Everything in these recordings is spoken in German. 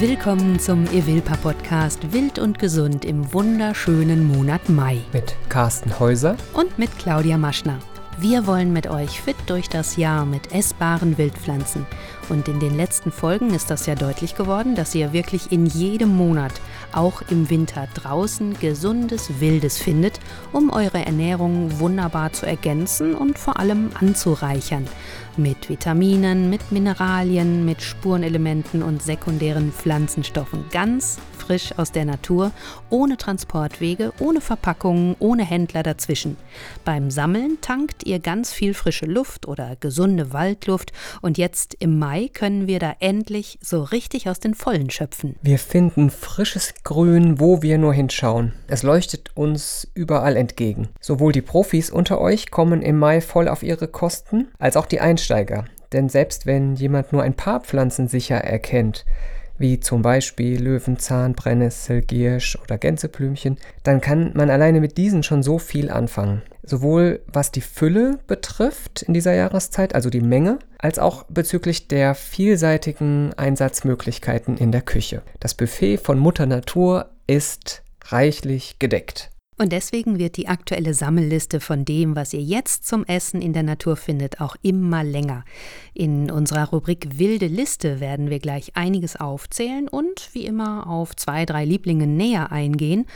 Willkommen zum Evilpa Podcast Wild und Gesund im wunderschönen Monat Mai. Mit Carsten Häuser und mit Claudia Maschner. Wir wollen mit euch fit durch das Jahr mit essbaren Wildpflanzen. Und in den letzten Folgen ist das ja deutlich geworden, dass ihr wirklich in jedem Monat, auch im Winter, draußen gesundes Wildes findet, um eure Ernährung wunderbar zu ergänzen und vor allem anzureichern mit Vitaminen, mit Mineralien, mit Spurenelementen und sekundären Pflanzenstoffen. Ganz frisch aus der Natur, ohne Transportwege, ohne Verpackungen, ohne Händler dazwischen. Beim Sammeln tankt ihr ganz viel frische Luft oder gesunde Waldluft und jetzt im Mai können wir da endlich so richtig aus den Vollen schöpfen. Wir finden frisches Grün, wo wir nur hinschauen. Es leuchtet uns überall entgegen. Sowohl die Profis unter euch kommen im Mai voll auf ihre Kosten, als auch die Einsteiger. Denn selbst wenn jemand nur ein paar Pflanzen sicher erkennt, wie zum Beispiel Löwenzahn, Brennnessel, Giersch oder Gänseblümchen, dann kann man alleine mit diesen schon so viel anfangen. Sowohl was die Fülle betrifft in dieser Jahreszeit, also die Menge, als auch bezüglich der vielseitigen Einsatzmöglichkeiten in der Küche. Das Buffet von Mutter Natur ist reichlich gedeckt. Und deswegen wird die aktuelle Sammelliste von dem, was ihr jetzt zum Essen in der Natur findet, auch immer länger. In unserer Rubrik Wilde Liste werden wir gleich einiges aufzählen und wie immer auf zwei, drei Lieblinge näher eingehen.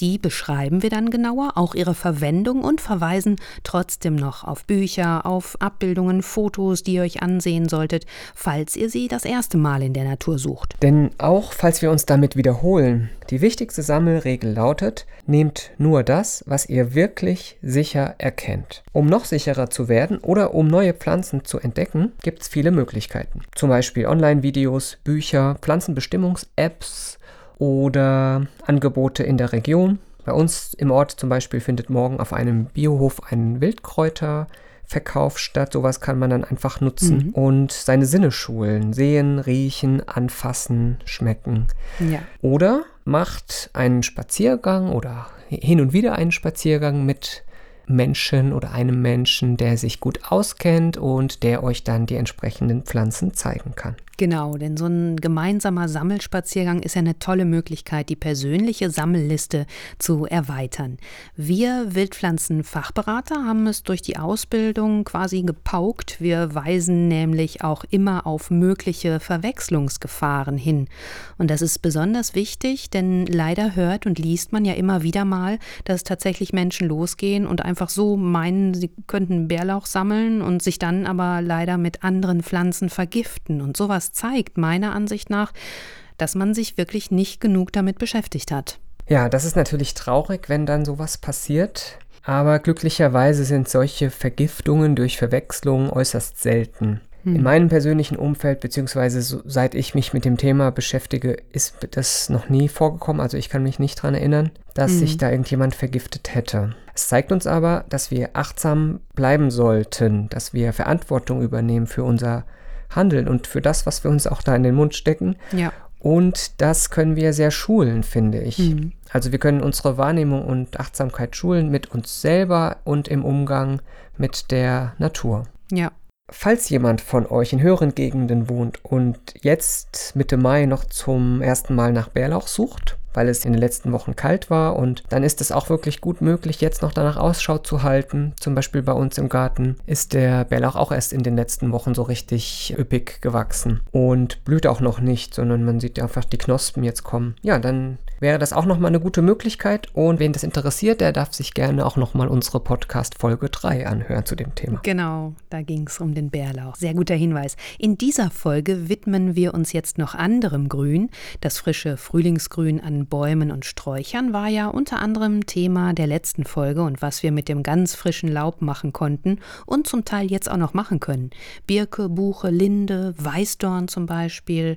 Die beschreiben wir dann genauer, auch ihre Verwendung und verweisen trotzdem noch auf Bücher, auf Abbildungen, Fotos, die ihr euch ansehen solltet, falls ihr sie das erste Mal in der Natur sucht. Denn auch falls wir uns damit wiederholen, die wichtigste Sammelregel lautet, nehmt nur das, was ihr wirklich sicher erkennt. Um noch sicherer zu werden oder um neue Pflanzen zu entdecken, gibt es viele Möglichkeiten. Zum Beispiel Online-Videos, Bücher, Pflanzenbestimmungs-Apps oder Angebote in der Region. Bei uns im Ort zum Beispiel findet morgen auf einem Biohof ein Wildkräuter Verkauf statt. Sowas kann man dann einfach nutzen mhm. und seine Sinne schulen. Sehen, riechen, anfassen, schmecken. Ja. Oder macht einen Spaziergang oder hin und wieder einen Spaziergang mit Menschen oder einem Menschen, der sich gut auskennt und der euch dann die entsprechenden Pflanzen zeigen kann. Genau, denn so ein gemeinsamer Sammelspaziergang ist ja eine tolle Möglichkeit, die persönliche Sammelliste zu erweitern. Wir Wildpflanzenfachberater haben es durch die Ausbildung quasi gepaukt. Wir weisen nämlich auch immer auf mögliche Verwechslungsgefahren hin. Und das ist besonders wichtig, denn leider hört und liest man ja immer wieder mal, dass tatsächlich Menschen losgehen und einfach so meinen, sie könnten Bärlauch sammeln und sich dann aber leider mit anderen Pflanzen vergiften und sowas zeigt meiner Ansicht nach, dass man sich wirklich nicht genug damit beschäftigt hat. Ja, das ist natürlich traurig, wenn dann sowas passiert. Aber glücklicherweise sind solche Vergiftungen durch Verwechslung äußerst selten. Hm. In meinem persönlichen Umfeld, beziehungsweise so, seit ich mich mit dem Thema beschäftige, ist das noch nie vorgekommen. Also ich kann mich nicht daran erinnern, dass hm. sich da irgendjemand vergiftet hätte. Es zeigt uns aber, dass wir achtsam bleiben sollten, dass wir Verantwortung übernehmen für unser handeln und für das, was wir uns auch da in den Mund stecken. Ja. Und das können wir sehr schulen, finde ich. Mhm. Also wir können unsere Wahrnehmung und Achtsamkeit schulen mit uns selber und im Umgang mit der Natur. Ja. Falls jemand von euch in höheren Gegenden wohnt und jetzt Mitte Mai noch zum ersten Mal nach Bärlauch sucht, weil es in den letzten Wochen kalt war und dann ist es auch wirklich gut möglich, jetzt noch danach Ausschau zu halten. Zum Beispiel bei uns im Garten ist der Bärlauch auch erst in den letzten Wochen so richtig üppig gewachsen und blüht auch noch nicht, sondern man sieht einfach die Knospen jetzt kommen. Ja, dann wäre das auch nochmal eine gute Möglichkeit. Und wen das interessiert, der darf sich gerne auch nochmal unsere Podcast Folge 3 anhören zu dem Thema. Genau, da ging es um den Bärlauch. Sehr guter Hinweis. In dieser Folge widmen wir uns jetzt noch anderem Grün. Das frische Frühlingsgrün an Bäumen und Sträuchern war ja unter anderem Thema der letzten Folge und was wir mit dem ganz frischen Laub machen konnten und zum Teil jetzt auch noch machen können. Birke, Buche, Linde, Weißdorn zum Beispiel.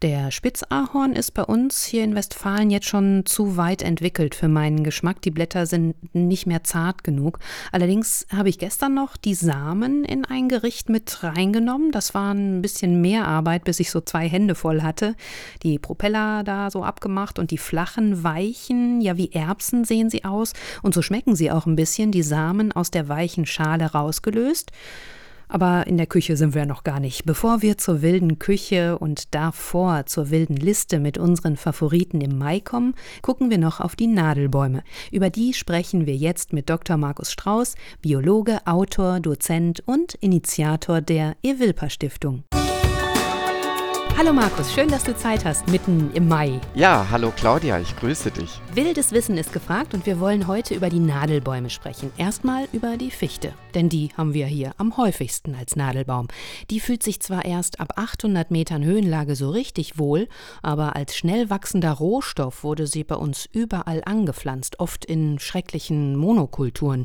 Der Spitzahorn ist bei uns hier in Westfalen jetzt schon zu weit entwickelt für meinen Geschmack. Die Blätter sind nicht mehr zart genug. Allerdings habe ich gestern noch die Samen in ein Gericht mit reingenommen. Das war ein bisschen mehr Arbeit, bis ich so zwei Hände voll hatte. Die Propeller da so abgemacht und die flachen, weichen, ja wie Erbsen sehen sie aus. Und so schmecken sie auch ein bisschen, die Samen aus der weichen Schale rausgelöst. Aber in der Küche sind wir noch gar nicht. Bevor wir zur wilden Küche und davor zur wilden Liste mit unseren Favoriten im Mai kommen, gucken wir noch auf die Nadelbäume. Über die sprechen wir jetzt mit Dr. Markus Strauß, Biologe, Autor, Dozent und Initiator der Evilpa Stiftung. Hallo Markus, schön, dass du Zeit hast, mitten im Mai. Ja, hallo Claudia, ich grüße dich. Wildes Wissen ist gefragt und wir wollen heute über die Nadelbäume sprechen. Erstmal über die Fichte, denn die haben wir hier am häufigsten als Nadelbaum. Die fühlt sich zwar erst ab 800 Metern Höhenlage so richtig wohl, aber als schnell wachsender Rohstoff wurde sie bei uns überall angepflanzt, oft in schrecklichen Monokulturen.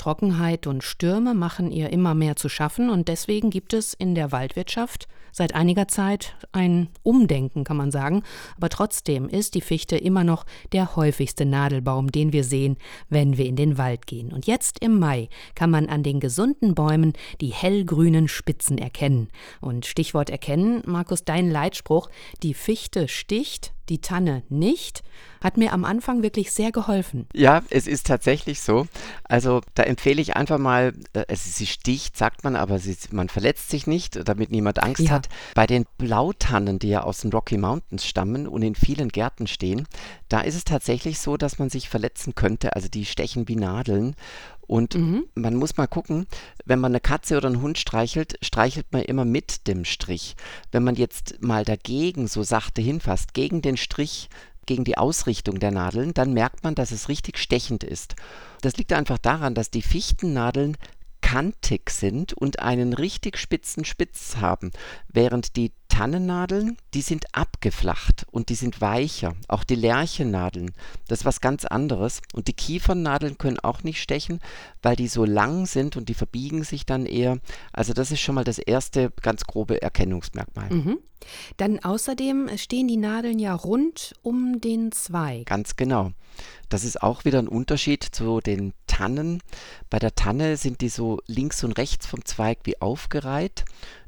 Trockenheit und Stürme machen ihr immer mehr zu schaffen und deswegen gibt es in der Waldwirtschaft seit einiger Zeit ein Umdenken, kann man sagen. Aber trotzdem ist die Fichte immer noch der häufigste Nadelbaum, den wir sehen, wenn wir in den Wald gehen. Und jetzt im Mai kann man an den gesunden Bäumen die hellgrünen Spitzen erkennen. Und Stichwort erkennen, Markus, dein Leitspruch, die Fichte sticht, die Tanne nicht, hat mir am Anfang wirklich sehr geholfen. Ja, es ist tatsächlich so. Also da empfehle ich einfach mal, es, sie sticht, sagt man, aber sie, man verletzt sich nicht, damit niemand Angst ja. hat. Bei den Blautannen, die ja aus den Rocky Mountains stammen und in vielen Gärten stehen, da ist es tatsächlich so, dass man sich verletzen könnte. Also die stechen wie Nadeln. Und mhm. man muss mal gucken, wenn man eine Katze oder einen Hund streichelt, streichelt man immer mit dem Strich. Wenn man jetzt mal dagegen so sachte hinfasst, gegen den Strich, gegen die Ausrichtung der Nadeln, dann merkt man, dass es richtig stechend ist. Das liegt einfach daran, dass die Fichtennadeln kantig sind und einen richtig spitzen Spitz haben, während die Tannennadeln, die sind abgeflacht und die sind weicher. Auch die Lärchennadeln, das ist was ganz anderes. Und die Kiefernadeln können auch nicht stechen, weil die so lang sind und die verbiegen sich dann eher. Also das ist schon mal das erste ganz grobe Erkennungsmerkmal. Mhm. Dann außerdem stehen die Nadeln ja rund um den Zweig. Ganz genau. Das ist auch wieder ein Unterschied zu den Tannen. Bei der Tanne sind die so links und rechts vom Zweig wie aufgereiht.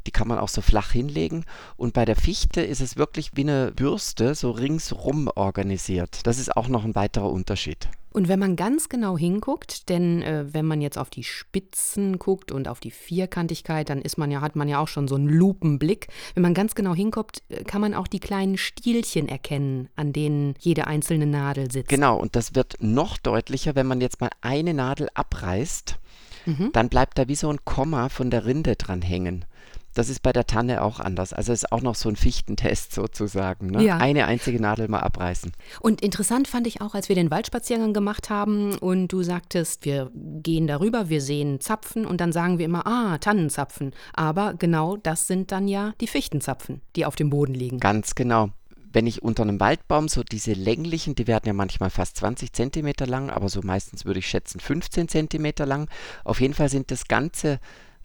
Die kann man auch so flach hinlegen. Und bei der Fichte ist es wirklich wie eine Bürste, so ringsrum organisiert. Das ist auch noch ein weiterer Unterschied. Und wenn man ganz genau hinguckt, denn äh, wenn man jetzt auf die Spitzen guckt und auf die Vierkantigkeit, dann ist man ja, hat man ja auch schon so einen Lupenblick. Wenn man ganz genau hinguckt, äh, kann man auch die kleinen Stielchen erkennen, an denen jede einzelne Nadel sitzt. Genau, und das wird noch deutlicher, wenn man jetzt mal eine Nadel abreißt. Mhm. Dann bleibt da wie so ein Komma von der Rinde dran hängen. Das ist bei der Tanne auch anders. Also ist auch noch so ein Fichtentest sozusagen. Ne? Ja. Eine einzige Nadel mal abreißen. Und interessant fand ich auch, als wir den Waldspaziergang gemacht haben und du sagtest, wir gehen darüber, wir sehen Zapfen und dann sagen wir immer, ah, Tannenzapfen. Aber genau das sind dann ja die Fichtenzapfen, die auf dem Boden liegen. Ganz genau wenn ich unter einem Waldbaum so diese länglichen, die werden ja manchmal fast 20 Zentimeter lang, aber so meistens würde ich schätzen 15 Zentimeter lang. Auf jeden Fall sind das ganze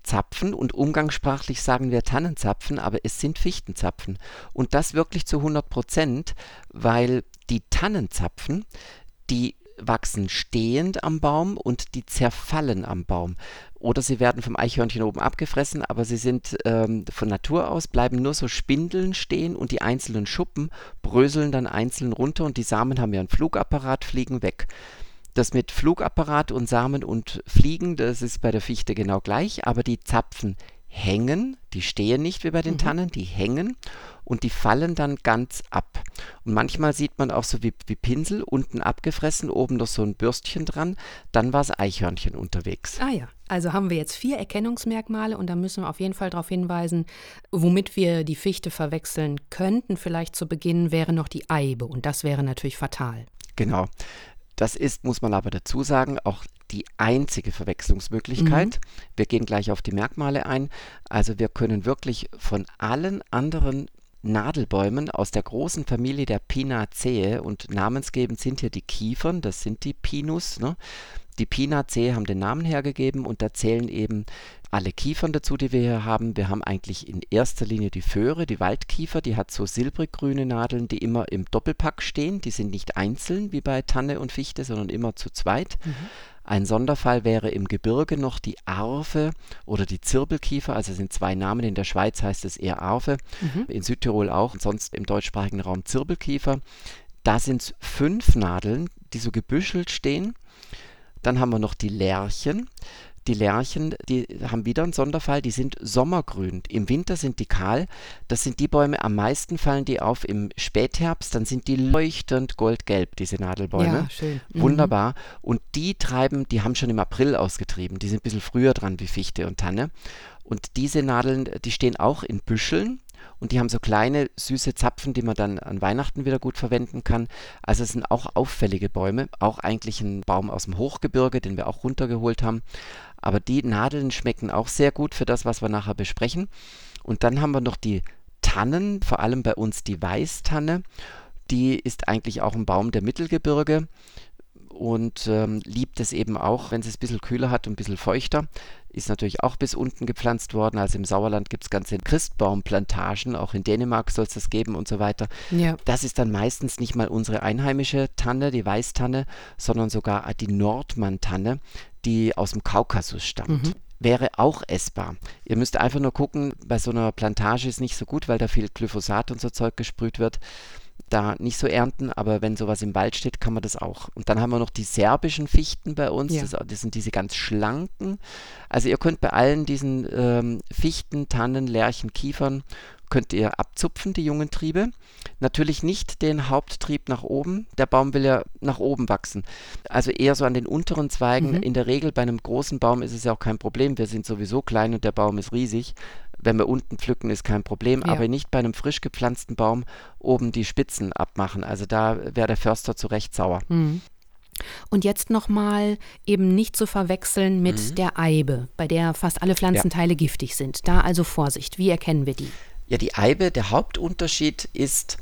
Zapfen und umgangssprachlich sagen wir Tannenzapfen, aber es sind Fichtenzapfen. Und das wirklich zu 100 Prozent, weil die Tannenzapfen, die wachsen stehend am Baum und die zerfallen am Baum. Oder sie werden vom Eichhörnchen oben abgefressen, aber sie sind ähm, von Natur aus, bleiben nur so Spindeln stehen und die einzelnen Schuppen bröseln dann einzeln runter und die Samen haben ja einen Flugapparat, fliegen weg. Das mit Flugapparat und Samen und Fliegen, das ist bei der Fichte genau gleich, aber die Zapfen hängen, die stehen nicht wie bei den mhm. Tannen, die hängen und die fallen dann ganz ab. Und manchmal sieht man auch so wie, wie Pinsel, unten abgefressen, oben noch so ein Bürstchen dran, dann war es Eichhörnchen unterwegs. Ah ja, also haben wir jetzt vier Erkennungsmerkmale und da müssen wir auf jeden Fall darauf hinweisen, womit wir die Fichte verwechseln könnten. Vielleicht zu Beginn wäre noch die Eibe und das wäre natürlich fatal. Genau. Das ist, muss man aber dazu sagen, auch die einzige Verwechslungsmöglichkeit. Mhm. Wir gehen gleich auf die Merkmale ein. Also wir können wirklich von allen anderen Nadelbäumen aus der großen Familie der Pinaceae und namensgebend sind hier die Kiefern, das sind die Pinus. Ne? Die Pinaceae haben den Namen hergegeben und da zählen eben alle Kiefern dazu, die wir hier haben. Wir haben eigentlich in erster Linie die Föhre, die Waldkiefer, die hat so silbrig-grüne Nadeln, die immer im Doppelpack stehen. Die sind nicht einzeln wie bei Tanne und Fichte, sondern immer zu zweit. Mhm. Ein Sonderfall wäre im Gebirge noch die Arve oder die Zirbelkiefer, also sind zwei Namen. In der Schweiz heißt es eher Arve, mhm. in Südtirol auch, und sonst im deutschsprachigen Raum Zirbelkiefer. Da sind es fünf Nadeln, die so gebüschelt stehen. Dann haben wir noch die Lärchen. Die Lärchen, die haben wieder einen Sonderfall, die sind sommergrün. Im Winter sind die kahl. Das sind die Bäume, am meisten fallen die auf im Spätherbst. Dann sind die leuchtend goldgelb, diese Nadelbäume. Ja, schön. Mhm. Wunderbar. Und die treiben, die haben schon im April ausgetrieben. Die sind ein bisschen früher dran wie Fichte und Tanne. Und diese Nadeln, die stehen auch in Büscheln und die haben so kleine süße Zapfen, die man dann an Weihnachten wieder gut verwenden kann. Also es sind auch auffällige Bäume, auch eigentlich ein Baum aus dem Hochgebirge, den wir auch runtergeholt haben. Aber die Nadeln schmecken auch sehr gut für das, was wir nachher besprechen. Und dann haben wir noch die Tannen, vor allem bei uns die Weißtanne. Die ist eigentlich auch ein Baum der Mittelgebirge und ähm, liebt es eben auch, wenn es ein bisschen kühler hat und ein bisschen feuchter. Ist natürlich auch bis unten gepflanzt worden. Also im Sauerland gibt es ganze Christbaumplantagen, auch in Dänemark soll es das geben und so weiter. Ja. Das ist dann meistens nicht mal unsere einheimische Tanne, die Weißtanne, sondern sogar die Nordmann-Tanne, die aus dem Kaukasus stammt. Mhm wäre auch essbar. Ihr müsst einfach nur gucken, bei so einer Plantage ist nicht so gut, weil da viel Glyphosat und so Zeug gesprüht wird da nicht so ernten, aber wenn sowas im Wald steht, kann man das auch. Und dann haben wir noch die serbischen Fichten bei uns, ja. das, das, sind diese ganz schlanken. Also ihr könnt bei allen diesen ähm, Fichten, Tannen, Lärchen, Kiefern, könnt ihr abzupfen, die jungen Triebe. Natürlich nicht den Haupttrieb nach oben. Der Baum will ja nach oben wachsen. Also eher so an den unteren Zweigen. Mhm. In der Regel bei einem großen Baum ist es ja auch kein Problem. Wir sind sowieso klein und der Baum ist riesig wenn wir unten pflücken, ist kein Problem, ja. aber nicht bei einem frisch gepflanzten Baum oben die Spitzen abmachen. Also da wäre der Förster zu Recht sauer. Mhm. Und jetzt nochmal eben nicht zu verwechseln mit mhm. der Eibe, bei der fast alle Pflanzenteile ja. giftig sind. Da also Vorsicht. Wie erkennen wir die? Ja, die Eibe, der Hauptunterschied ist,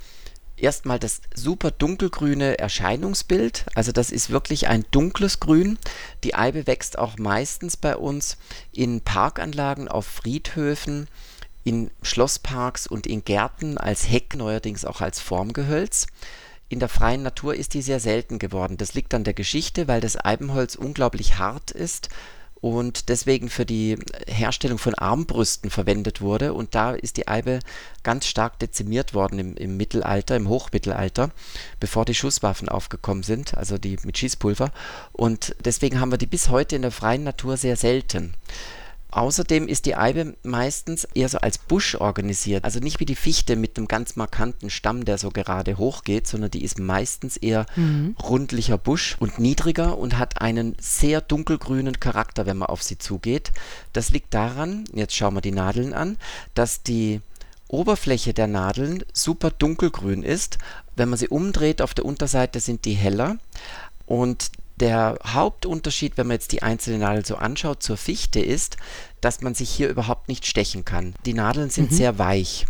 erstmal das super dunkelgrüne Erscheinungsbild. Also das ist wirklich ein dunkles Grün. Die Eibe wächst auch meistens bei uns in Parkanlagen, auf Friedhöfen, in Schlossparks und in Gärten als Heck, neuerdings auch als Formgehölz. In der freien Natur ist die sehr selten geworden. Das liegt an der Geschichte, weil das Eibenholz unglaublich hart ist und deswegen für die Herstellung von Armbrüsten verwendet wurde. Und da ist die Eibe ganz stark dezimiert worden im, im Mittelalter, im Hochmittelalter, bevor die Schusswaffen aufgekommen sind, also die mit Schießpulver. Und deswegen haben wir die bis heute in der freien Natur sehr selten. Außerdem ist die Eibe meistens eher so als Busch organisiert. Also nicht wie die Fichte mit einem ganz markanten Stamm, der so gerade hochgeht, sondern die ist meistens eher mhm. rundlicher Busch und niedriger und hat einen sehr dunkelgrünen Charakter, wenn man auf sie zugeht. Das liegt daran, jetzt schauen wir die Nadeln an, dass die Oberfläche der Nadeln super dunkelgrün ist. Wenn man sie umdreht auf der Unterseite sind die heller. Und der Hauptunterschied, wenn man jetzt die einzelne Nadel so anschaut, zur Fichte ist, dass man sich hier überhaupt nicht stechen kann. Die Nadeln sind mhm. sehr weich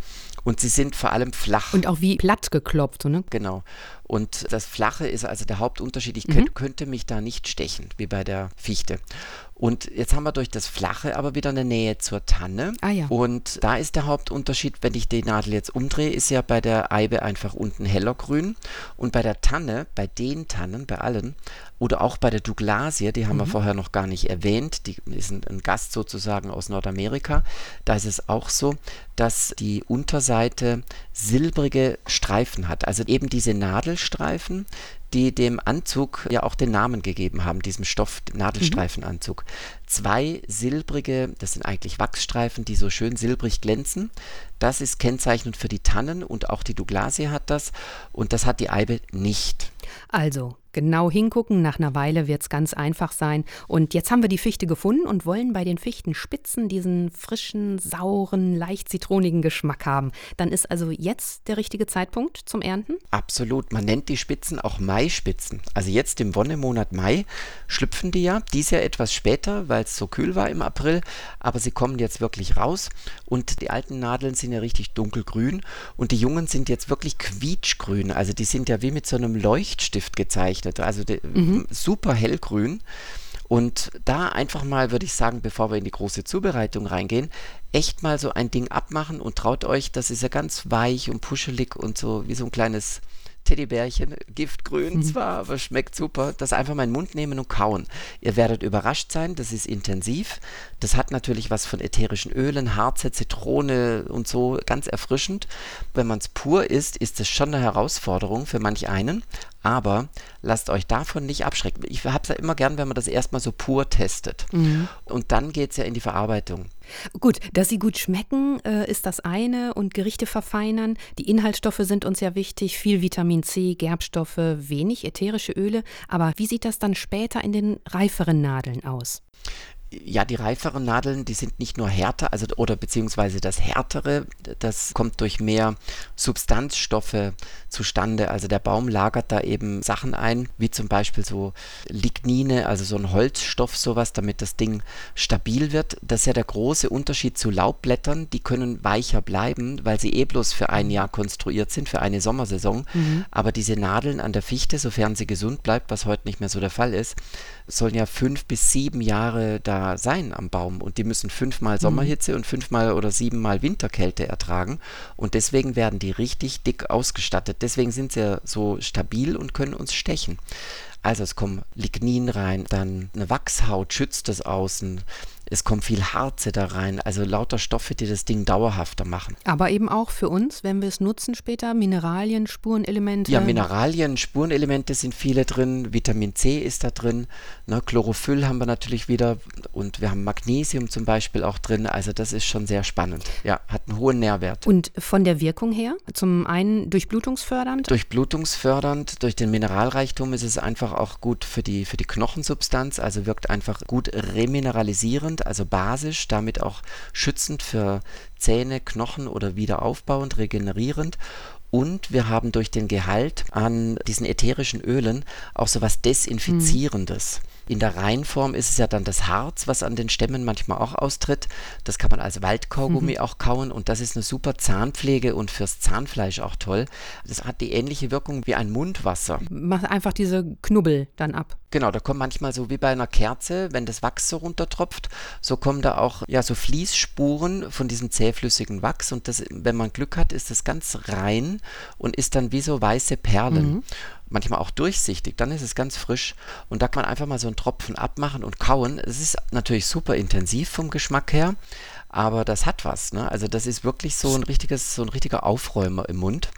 und sie sind vor allem flach. Und auch wie platt geklopft, ne? Genau. Und das Flache ist also der Hauptunterschied. Ich mhm. könnt, könnte mich da nicht stechen, wie bei der Fichte. Und jetzt haben wir durch das Flache aber wieder eine Nähe zur Tanne. Ah, ja. Und da ist der Hauptunterschied, wenn ich die Nadel jetzt umdrehe, ist ja bei der Eibe einfach unten heller grün. Und bei der Tanne, bei den Tannen, bei allen, oder auch bei der Douglasie, die haben mhm. wir vorher noch gar nicht erwähnt, die ist ein, ein Gast sozusagen aus Nordamerika, da ist es auch so, dass die Unterseite silbrige Streifen hat. Also eben diese Nadelstreifen, die dem Anzug ja auch den Namen gegeben haben, diesem Stoff Nadelstreifenanzug. Mhm. Zwei silbrige, das sind eigentlich Wachsstreifen, die so schön silbrig glänzen. Das ist kennzeichnend für die Tannen und auch die Douglasie hat das und das hat die Eibe nicht. Also, genau hingucken, nach einer Weile wird es ganz einfach sein. Und jetzt haben wir die Fichte gefunden und wollen bei den Fichtenspitzen diesen frischen, sauren, leicht zitronigen Geschmack haben. Dann ist also jetzt der richtige Zeitpunkt zum Ernten? Absolut. Man nennt die Spitzen auch Maispitzen. Also jetzt im Wonnemonat Mai schlüpfen die ja. Dies Jahr etwas später, weil es so kühl war im April. Aber sie kommen jetzt wirklich raus. Und die alten Nadeln sind ja richtig dunkelgrün. Und die jungen sind jetzt wirklich quietschgrün. Also die sind ja wie mit so einem Leuchtstift gezeichnet. Also mhm. super hellgrün. Und da einfach mal, würde ich sagen, bevor wir in die große Zubereitung reingehen, echt mal so ein Ding abmachen und traut euch, das ist ja ganz weich und puschelig und so wie so ein kleines Teddybärchen, giftgrün mhm. zwar, aber schmeckt super. Das einfach mal in den Mund nehmen und kauen. Ihr werdet überrascht sein, das ist intensiv. Das hat natürlich was von ätherischen Ölen, Harze, Zitrone und so, ganz erfrischend. Wenn man es pur isst, ist es schon eine Herausforderung für manch einen. Aber lasst euch davon nicht abschrecken. Ich habe es ja immer gern, wenn man das erstmal so pur testet. Mhm. Und dann geht es ja in die Verarbeitung. Gut, dass sie gut schmecken, äh, ist das eine und Gerichte verfeinern. Die Inhaltsstoffe sind uns ja wichtig, viel Vitamin C, Gerbstoffe, wenig ätherische Öle. Aber wie sieht das dann später in den reiferen Nadeln aus? Ja, die reiferen Nadeln, die sind nicht nur härter, also oder beziehungsweise das härtere, das kommt durch mehr Substanzstoffe zustande. Also der Baum lagert da eben Sachen ein, wie zum Beispiel so Lignine, also so ein Holzstoff, sowas, damit das Ding stabil wird. Das ist ja der große Unterschied zu Laubblättern, die können weicher bleiben, weil sie eh bloß für ein Jahr konstruiert sind, für eine Sommersaison. Mhm. Aber diese Nadeln an der Fichte, sofern sie gesund bleibt, was heute nicht mehr so der Fall ist, sollen ja fünf bis sieben Jahre da sein am Baum und die müssen fünfmal Sommerhitze mhm. und fünfmal oder siebenmal Winterkälte ertragen und deswegen werden die richtig dick ausgestattet. Deswegen sind sie ja so stabil und können uns stechen. Also es kommen Lignin rein, dann eine Wachshaut schützt das außen, es kommt viel Harze da rein, also lauter Stoffe, die das Ding dauerhafter machen. Aber eben auch für uns, wenn wir es nutzen später, Mineralien, Spurenelemente. Ja, Mineralien, Spurenelemente sind viele drin, Vitamin C ist da drin, ne, Chlorophyll haben wir natürlich wieder und wir haben Magnesium zum Beispiel auch drin, also das ist schon sehr spannend. Ja, hat einen hohen Nährwert. Und von der Wirkung her, zum einen durchblutungsfördernd? Durchblutungsfördernd, durch den Mineralreichtum ist es einfach auch gut für die, für die Knochensubstanz, also wirkt einfach gut remineralisierend also basisch, damit auch schützend für Zähne, Knochen oder wieder aufbauend, regenerierend. Und wir haben durch den Gehalt an diesen ätherischen Ölen auch so was Desinfizierendes. Mhm. In der Reinform ist es ja dann das Harz, was an den Stämmen manchmal auch austritt. Das kann man als Waldkaugummi mhm. auch kauen und das ist eine super Zahnpflege und fürs Zahnfleisch auch toll. Das hat die ähnliche Wirkung wie ein Mundwasser. Macht einfach diese Knubbel dann ab. Genau, da kommt manchmal so wie bei einer Kerze, wenn das Wachs so runtertropft, so kommen da auch ja so Fließspuren von diesem zähflüssigen Wachs und das, wenn man Glück hat, ist das ganz rein und ist dann wie so weiße Perlen. Mhm manchmal auch durchsichtig, dann ist es ganz frisch und da kann man einfach mal so einen Tropfen abmachen und kauen. Es ist natürlich super intensiv vom Geschmack her, aber das hat was. Ne? Also das ist wirklich so ein richtiges, so ein richtiger Aufräumer im Mund.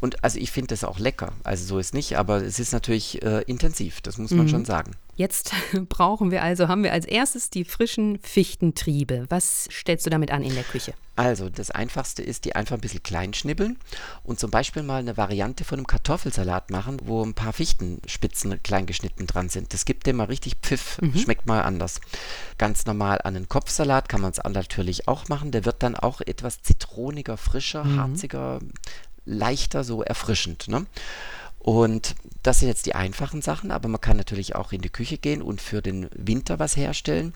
Und also ich finde das auch lecker. Also so ist nicht, aber es ist natürlich äh, intensiv, das muss man mhm. schon sagen. Jetzt brauchen wir also, haben wir als erstes die frischen Fichtentriebe. Was stellst du damit an in der Küche? Also, das Einfachste ist, die einfach ein bisschen klein schnibbeln und zum Beispiel mal eine Variante von einem Kartoffelsalat machen, wo ein paar Fichtenspitzen klein geschnitten dran sind. Das gibt dem mal richtig Pfiff, mhm. schmeckt mal anders. Ganz normal an einen Kopfsalat kann man es natürlich auch machen. Der wird dann auch etwas zitroniger, frischer, mhm. harziger, leichter, so erfrischend. Ne? Und das sind jetzt die einfachen Sachen, aber man kann natürlich auch in die Küche gehen und für den Winter was herstellen.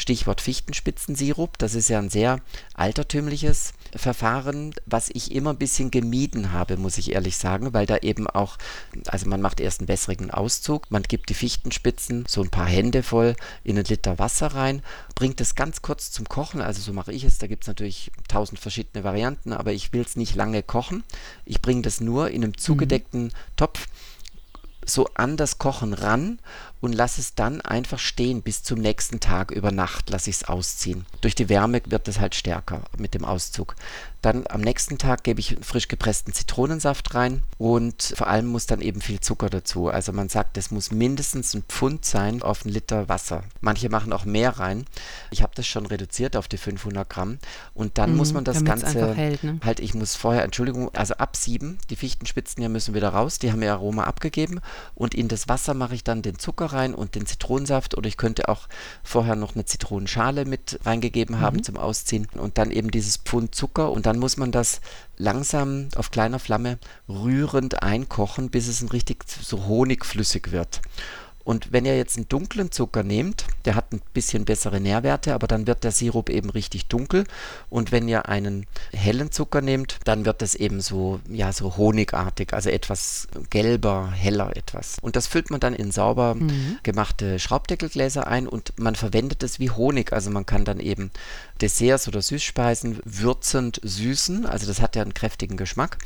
Stichwort Fichtenspitzensirup, das ist ja ein sehr altertümliches Verfahren, was ich immer ein bisschen gemieden habe, muss ich ehrlich sagen, weil da eben auch, also man macht erst einen wässrigen Auszug, man gibt die Fichtenspitzen so ein paar Hände voll in einen Liter Wasser rein, bringt es ganz kurz zum Kochen, also so mache ich es, da gibt es natürlich tausend verschiedene Varianten, aber ich will es nicht lange kochen. Ich bringe das nur in einem zugedeckten mhm. Topf so an das Kochen ran und lasse es dann einfach stehen bis zum nächsten Tag. Über Nacht lasse ich es ausziehen. Durch die Wärme wird es halt stärker mit dem Auszug. Dann am nächsten Tag gebe ich frisch gepressten Zitronensaft rein und vor allem muss dann eben viel Zucker dazu. Also man sagt, es muss mindestens ein Pfund sein auf einen Liter Wasser. Manche machen auch mehr rein. Ich habe das schon reduziert auf die 500 Gramm und dann mhm, muss man das Ganze hält, ne? halt, ich muss vorher, Entschuldigung, also absieben. Die Fichtenspitzen hier müssen wieder raus, die haben ihr Aroma abgegeben und in das Wasser mache ich dann den Zucker rein und den Zitronensaft oder ich könnte auch vorher noch eine Zitronenschale mit reingegeben haben mhm. zum Ausziehen und dann eben dieses Pfund Zucker und dann muss man das langsam auf kleiner Flamme rührend einkochen, bis es ein richtig so honigflüssig wird. Und wenn ihr jetzt einen dunklen Zucker nehmt, der hat ein bisschen bessere Nährwerte, aber dann wird der Sirup eben richtig dunkel. Und wenn ihr einen hellen Zucker nehmt, dann wird das eben so, ja, so honigartig, also etwas gelber, heller etwas. Und das füllt man dann in sauber mhm. gemachte Schraubdeckelgläser ein und man verwendet es wie Honig. Also man kann dann eben Desserts oder Süßspeisen würzend süßen. Also das hat ja einen kräftigen Geschmack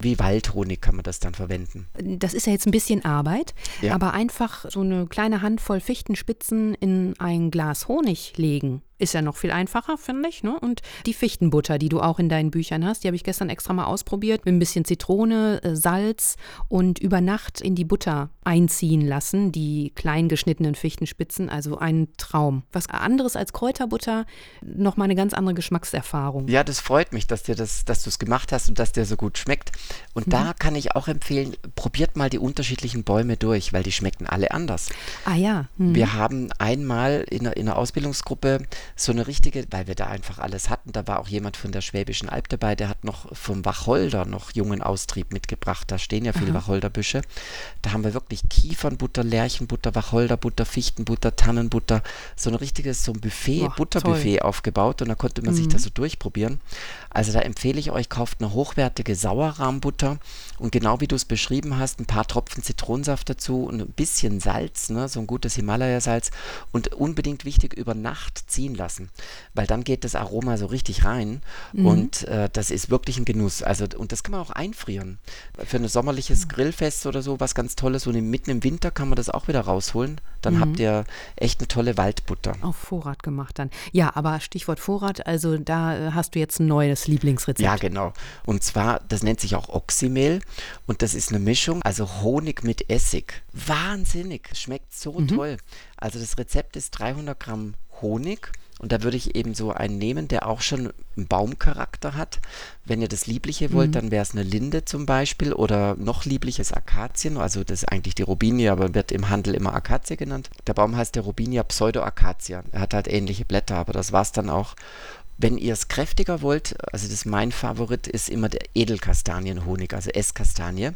wie Waldhonig kann man das dann verwenden. Das ist ja jetzt ein bisschen Arbeit, ja. aber einfach so eine kleine Handvoll Fichtenspitzen in ein Glas Honig legen ist ja noch viel einfacher, finde ich. Ne? Und die Fichtenbutter, die du auch in deinen Büchern hast, die habe ich gestern extra mal ausprobiert, mit ein bisschen Zitrone, äh, Salz und über Nacht in die Butter einziehen lassen, die klein geschnittenen Fichtenspitzen, also ein Traum. Was anderes als Kräuterbutter, nochmal eine ganz andere Geschmackserfahrung. Ja, das freut mich, dass dir das, dass du es gemacht hast und dass der so gut schmeckt. Und mhm. da kann ich auch empfehlen, probiert mal die unterschiedlichen Bäume durch, weil die schmecken alle anders. Ah ja. Mhm. Wir haben einmal in in einer Ausbildungsgruppe so eine richtige, weil wir da einfach alles hatten. Da war auch jemand von der Schwäbischen Alb dabei, der hat noch vom Wacholder noch jungen Austrieb mitgebracht. Da stehen ja viele Aha. Wacholderbüsche. Da haben wir wirklich Kiefernbutter, Lärchenbutter, Wacholderbutter, Fichtenbutter, Tannenbutter, so ein richtiges so ein Buffet, Boah, Butterbuffet toll. aufgebaut und da konnte man mhm. sich das so durchprobieren. Also da empfehle ich euch, kauft eine hochwertige Sauerrahmbutter und genau wie du es beschrieben hast, ein paar Tropfen Zitronensaft dazu und ein bisschen Salz, ne, so ein gutes Himalaya-Salz und unbedingt wichtig über Nacht ziehen lassen, weil dann geht das Aroma so richtig rein mhm. und äh, das ist wirklich ein Genuss. Also und das kann man auch einfrieren. Für ein sommerliches Grillfest oder so was ganz Tolles und mitten im Winter kann man das auch wieder rausholen. Dann mhm. habt ihr echt eine tolle Waldbutter. Auf Vorrat gemacht dann. Ja, aber Stichwort Vorrat, also da äh, hast du jetzt ein neues Lieblingsrezept. Ja, genau. Und zwar, das nennt sich auch Oxymehl und das ist eine Mischung, also Honig mit Essig. Wahnsinnig, schmeckt so mhm. toll. Also das Rezept ist 300 Gramm Honig. Und da würde ich eben so einen nehmen, der auch schon einen Baumcharakter hat. Wenn ihr das Liebliche wollt, mhm. dann wäre es eine Linde zum Beispiel oder noch liebliches Akazien. Also das ist eigentlich die Robinia, aber wird im Handel immer Akazie genannt. Der Baum heißt der Robinia pseudoacacia. Er hat halt ähnliche Blätter, aber das war es dann auch. Wenn ihr es kräftiger wollt, also das mein Favorit ist immer der Edelkastanienhonig, also Esskastanie.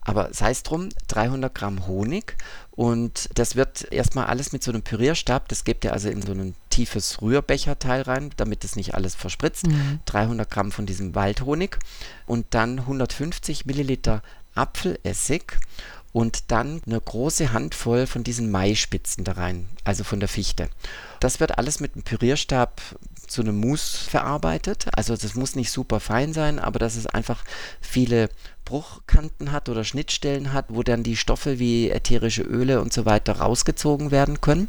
Aber sei es drum, 300 Gramm Honig und das wird erstmal alles mit so einem Pürierstab, das gebt ihr also in so ein tiefes Rührbecherteil rein, damit es nicht alles verspritzt. Mhm. 300 Gramm von diesem Waldhonig und dann 150 Milliliter Apfelessig und dann eine große Handvoll von diesen Maispitzen da rein, also von der Fichte. Das wird alles mit einem Pürierstab zu einem Mousse verarbeitet. Also das muss nicht super fein sein, aber dass es einfach viele Bruchkanten hat oder Schnittstellen hat, wo dann die Stoffe wie ätherische Öle und so weiter rausgezogen werden können.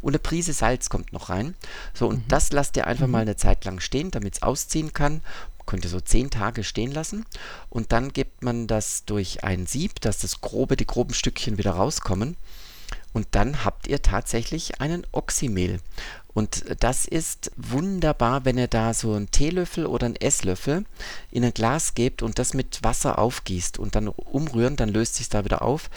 Und eine Prise Salz kommt noch rein. So, und mhm. das lasst ihr einfach mhm. mal eine Zeit lang stehen, damit es ausziehen kann. Könnt ihr so zehn Tage stehen lassen. Und dann gibt man das durch ein Sieb, dass das grobe, die groben Stückchen wieder rauskommen. Und dann habt ihr tatsächlich einen Oxymehl. Und das ist wunderbar, wenn ihr da so einen Teelöffel oder einen Esslöffel in ein Glas gebt und das mit Wasser aufgießt und dann umrühren, dann löst sich da wieder auf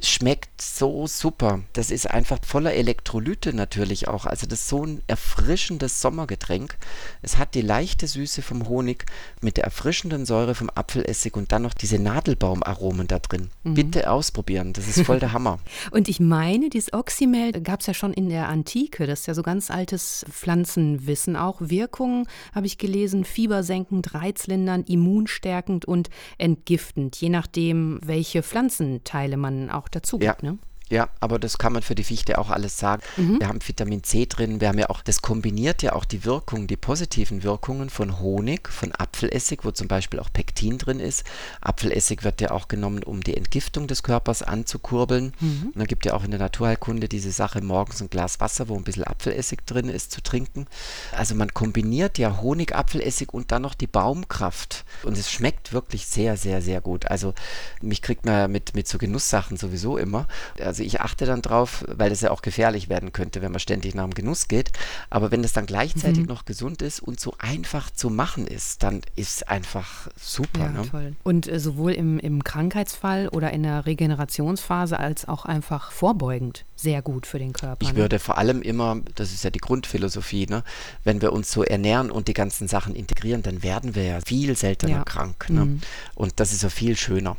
schmeckt so super. Das ist einfach voller Elektrolyte natürlich auch. Also das ist so ein erfrischendes Sommergetränk. Es hat die leichte Süße vom Honig mit der erfrischenden Säure vom Apfelessig und dann noch diese Nadelbaumaromen da drin. Mhm. Bitte ausprobieren, das ist voll der Hammer. und ich meine, dieses Oxymel gab es ja schon in der Antike. Das ist ja so ganz altes Pflanzenwissen auch. Wirkungen habe ich gelesen, fiebersenkend, reizlindernd, immunstärkend und entgiftend, je nachdem, welche Pflanzenteile man auch dazu gibt. Ja. Ne? Ja, aber das kann man für die Fichte auch alles sagen. Mhm. Wir haben Vitamin C drin, wir haben ja auch, das kombiniert ja auch die Wirkungen, die positiven Wirkungen von Honig, von Apfelessig, wo zum Beispiel auch Pektin drin ist. Apfelessig wird ja auch genommen, um die Entgiftung des Körpers anzukurbeln. Mhm. Und dann gibt ja auch in der Naturheilkunde diese Sache, morgens ein Glas Wasser, wo ein bisschen Apfelessig drin ist, zu trinken. Also man kombiniert ja Honig, Apfelessig und dann noch die Baumkraft. Und es schmeckt wirklich sehr, sehr, sehr gut. Also mich kriegt man mit, mit so Genusssachen sowieso immer. Also also ich achte dann drauf, weil das ja auch gefährlich werden könnte, wenn man ständig nach dem Genuss geht. Aber wenn das dann gleichzeitig mhm. noch gesund ist und so einfach zu machen ist, dann ist einfach super. Ja, ne? toll. Und äh, sowohl im, im Krankheitsfall oder in der Regenerationsphase als auch einfach vorbeugend sehr gut für den Körper. Ich ne? würde vor allem immer, das ist ja die Grundphilosophie, ne, wenn wir uns so ernähren und die ganzen Sachen integrieren, dann werden wir ja viel seltener ja. krank. Ne? Mhm. Und das ist ja viel schöner.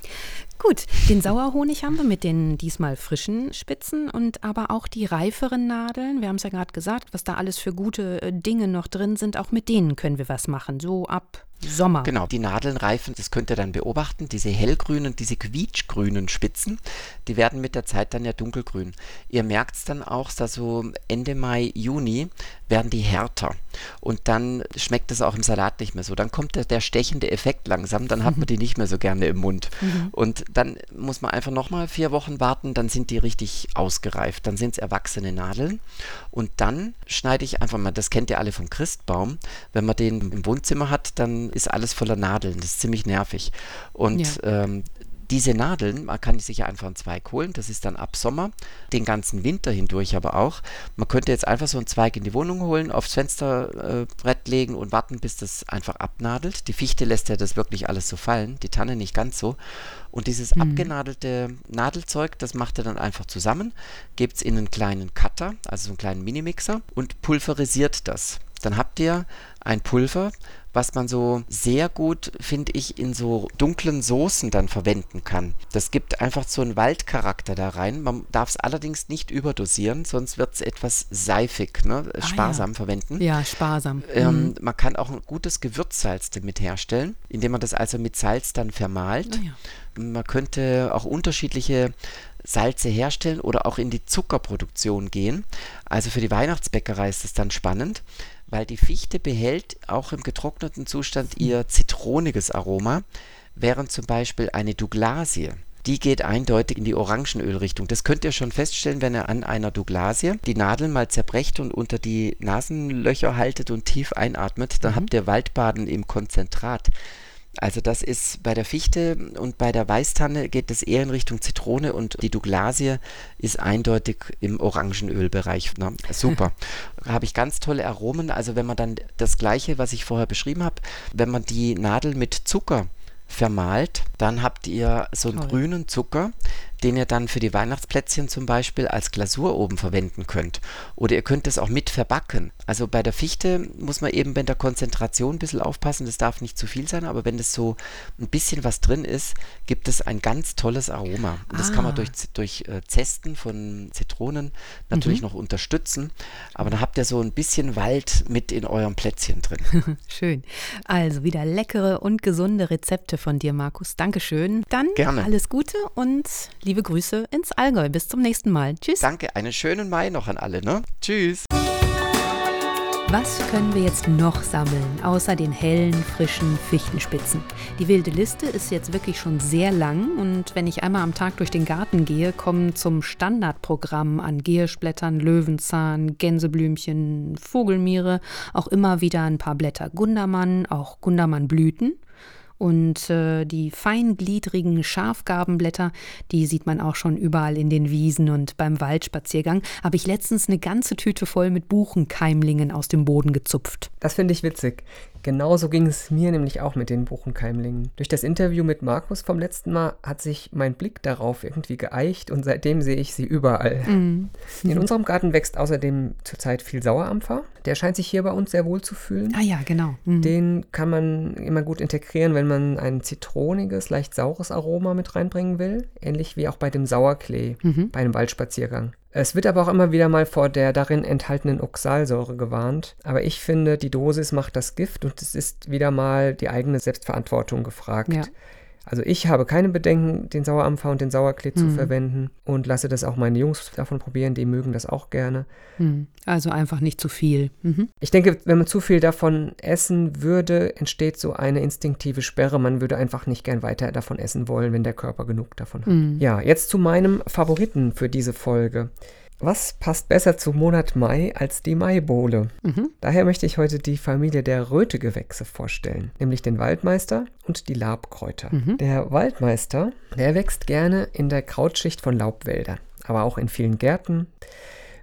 Gut, den Sauerhonig haben wir mit den diesmal frischen Spitzen und aber auch die reiferen Nadeln. Wir haben es ja gerade gesagt, was da alles für gute äh, Dinge noch drin sind. Auch mit denen können wir was machen. So ab Sommer. Genau, die Nadeln reifen, das könnt ihr dann beobachten, diese hellgrünen, diese quietschgrünen Spitzen, die werden mit der Zeit dann ja dunkelgrün. Ihr merkt es dann auch, dass so Ende Mai, Juni werden die härter und dann schmeckt es auch im Salat nicht mehr so. Dann kommt der, der stechende Effekt langsam, dann hat man die nicht mehr so gerne im Mund. Mhm. Und dann muss man einfach nochmal vier Wochen warten, dann sind die richtig ausgereift, dann sind es erwachsene Nadeln und dann schneide ich einfach mal, das kennt ihr alle vom Christbaum, wenn man den im Wohnzimmer hat, dann ist alles voller Nadeln. Das ist ziemlich nervig. Und ja. ähm, diese Nadeln, man kann sich ja einfach einen Zweig holen, das ist dann ab Sommer, den ganzen Winter hindurch aber auch. Man könnte jetzt einfach so einen Zweig in die Wohnung holen, aufs Fensterbrett äh, legen und warten, bis das einfach abnadelt. Die Fichte lässt ja das wirklich alles so fallen, die Tanne nicht ganz so. Und dieses mhm. abgenadelte Nadelzeug, das macht er dann einfach zusammen, gibt es in einen kleinen Cutter, also so einen kleinen Minimixer und pulverisiert das. Dann habt ihr ein Pulver, was man so sehr gut, finde ich, in so dunklen Soßen dann verwenden kann. Das gibt einfach so einen Waldcharakter da rein. Man darf es allerdings nicht überdosieren, sonst wird es etwas seifig, ne? Ah, sparsam ja. verwenden. Ja, sparsam. Ähm, mhm. Man kann auch ein gutes Gewürzsalz damit herstellen, indem man das also mit Salz dann vermahlt. Ah, ja. Man könnte auch unterschiedliche Salze herstellen oder auch in die Zuckerproduktion gehen. Also für die Weihnachtsbäckerei ist es dann spannend weil die Fichte behält auch im getrockneten Zustand ihr zitroniges Aroma, während zum Beispiel eine Douglasie, die geht eindeutig in die Orangenölrichtung. Das könnt ihr schon feststellen, wenn ihr an einer Douglasie die Nadeln mal zerbrecht und unter die Nasenlöcher haltet und tief einatmet, dann mhm. habt ihr Waldbaden im Konzentrat. Also das ist bei der Fichte und bei der Weißtanne geht es eher in Richtung Zitrone und die Douglasie ist eindeutig im Orangenölbereich. Ne? Super. habe ich ganz tolle Aromen. Also wenn man dann das gleiche, was ich vorher beschrieben habe, wenn man die Nadel mit Zucker vermahlt, dann habt ihr so einen Toll. grünen Zucker, den ihr dann für die Weihnachtsplätzchen zum Beispiel als Glasur oben verwenden könnt. Oder ihr könnt es auch mit verbacken. Also bei der Fichte muss man eben bei der Konzentration ein bisschen aufpassen, das darf nicht zu viel sein, aber wenn es so ein bisschen was drin ist, gibt es ein ganz tolles Aroma. Und das ah. kann man ah. durch, durch äh, Zesten von Zitronen natürlich mhm. noch unterstützen. Aber dann habt ihr so ein bisschen Wald mit in eurem Plätzchen drin. Schön. Also wieder leckere und gesunde Rezepte von dir, Markus. Dankeschön. Dann Gerne. alles Gute und liebe Grüße ins Allgäu. Bis zum nächsten Mal. Tschüss. Danke, einen schönen Mai noch an alle. Ne? Tschüss. Was können wir jetzt noch sammeln, außer den hellen, frischen Fichtenspitzen? Die wilde Liste ist jetzt wirklich schon sehr lang und wenn ich einmal am Tag durch den Garten gehe, kommen zum Standardprogramm an Gierschblättern, Löwenzahn, Gänseblümchen, Vogelmiere auch immer wieder ein paar Blätter Gundermann, auch Gundermannblüten. Und äh, die feingliedrigen Schafgarbenblätter, die sieht man auch schon überall in den Wiesen und beim Waldspaziergang. Habe ich letztens eine ganze Tüte voll mit Buchenkeimlingen aus dem Boden gezupft. Das finde ich witzig. Genauso ging es mir nämlich auch mit den Buchenkeimlingen. Durch das Interview mit Markus vom letzten Mal hat sich mein Blick darauf irgendwie geeicht und seitdem sehe ich sie überall. Mm. In unserem Garten wächst außerdem zurzeit viel Sauerampfer. Der scheint sich hier bei uns sehr wohl zu fühlen. Ah ja, genau. Mm. Den kann man immer gut integrieren, wenn man ein zitroniges, leicht saures Aroma mit reinbringen will. Ähnlich wie auch bei dem Sauerklee mhm. bei einem Waldspaziergang. Es wird aber auch immer wieder mal vor der darin enthaltenen Oxalsäure gewarnt. Aber ich finde, die Dosis macht das Gift und es ist wieder mal die eigene Selbstverantwortung gefragt. Ja. Also ich habe keine Bedenken, den Sauerampfer und den Sauerklee mhm. zu verwenden und lasse das auch meine Jungs davon probieren, die mögen das auch gerne. Mhm. Also einfach nicht zu viel. Mhm. Ich denke, wenn man zu viel davon essen würde, entsteht so eine instinktive Sperre. Man würde einfach nicht gern weiter davon essen wollen, wenn der Körper genug davon hat. Mhm. Ja, jetzt zu meinem Favoriten für diese Folge. Was passt besser zum Monat Mai als die Maibohle? Mhm. Daher möchte ich heute die Familie der Rötegewächse vorstellen, nämlich den Waldmeister und die Labkräuter. Mhm. Der Waldmeister, der wächst gerne in der Krautschicht von Laubwäldern, aber auch in vielen Gärten.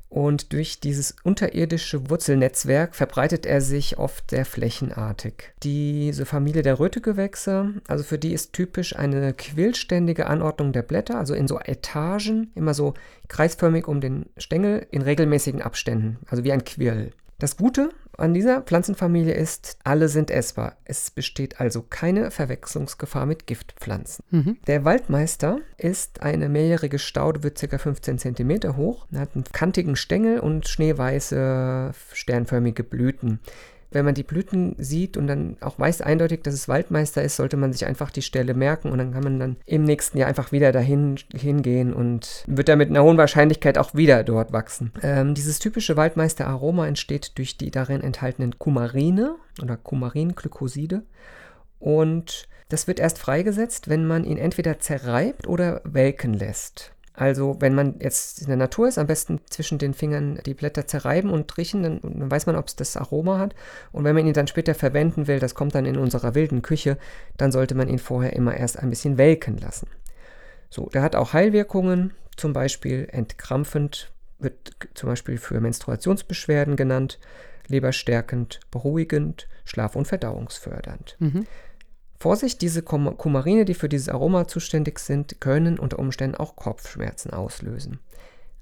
Und durch dieses unterirdische Wurzelnetzwerk verbreitet er sich oft sehr flächenartig. Diese Familie der Rötegewächse, also für die ist typisch eine quillständige Anordnung der Blätter, also in so Etagen, immer so kreisförmig um den Stängel in regelmäßigen Abständen, also wie ein Quirl. Das Gute an dieser Pflanzenfamilie ist, alle sind essbar. Es besteht also keine Verwechslungsgefahr mit Giftpflanzen. Mhm. Der Waldmeister ist eine mehrjährige Staude, wird ca. 15 cm hoch, hat einen kantigen Stängel und schneeweiße, sternförmige Blüten. Wenn man die Blüten sieht und dann auch weiß eindeutig, dass es Waldmeister ist, sollte man sich einfach die Stelle merken und dann kann man dann im nächsten Jahr einfach wieder dahin hingehen und wird da mit einer hohen Wahrscheinlichkeit auch wieder dort wachsen. Ähm, dieses typische Waldmeister-Aroma entsteht durch die darin enthaltenen Kumarine oder Kumaringlykoside und das wird erst freigesetzt, wenn man ihn entweder zerreibt oder welken lässt. Also wenn man jetzt in der Natur ist, am besten zwischen den Fingern die Blätter zerreiben und riechen, dann, dann weiß man, ob es das Aroma hat. Und wenn man ihn dann später verwenden will, das kommt dann in unserer wilden Küche, dann sollte man ihn vorher immer erst ein bisschen welken lassen. So, der hat auch Heilwirkungen, zum Beispiel entkrampfend, wird zum Beispiel für Menstruationsbeschwerden genannt, leberstärkend, beruhigend, schlaf- und verdauungsfördernd. Mhm. Vorsicht, diese Kumarine, die für dieses Aroma zuständig sind, können unter Umständen auch Kopfschmerzen auslösen.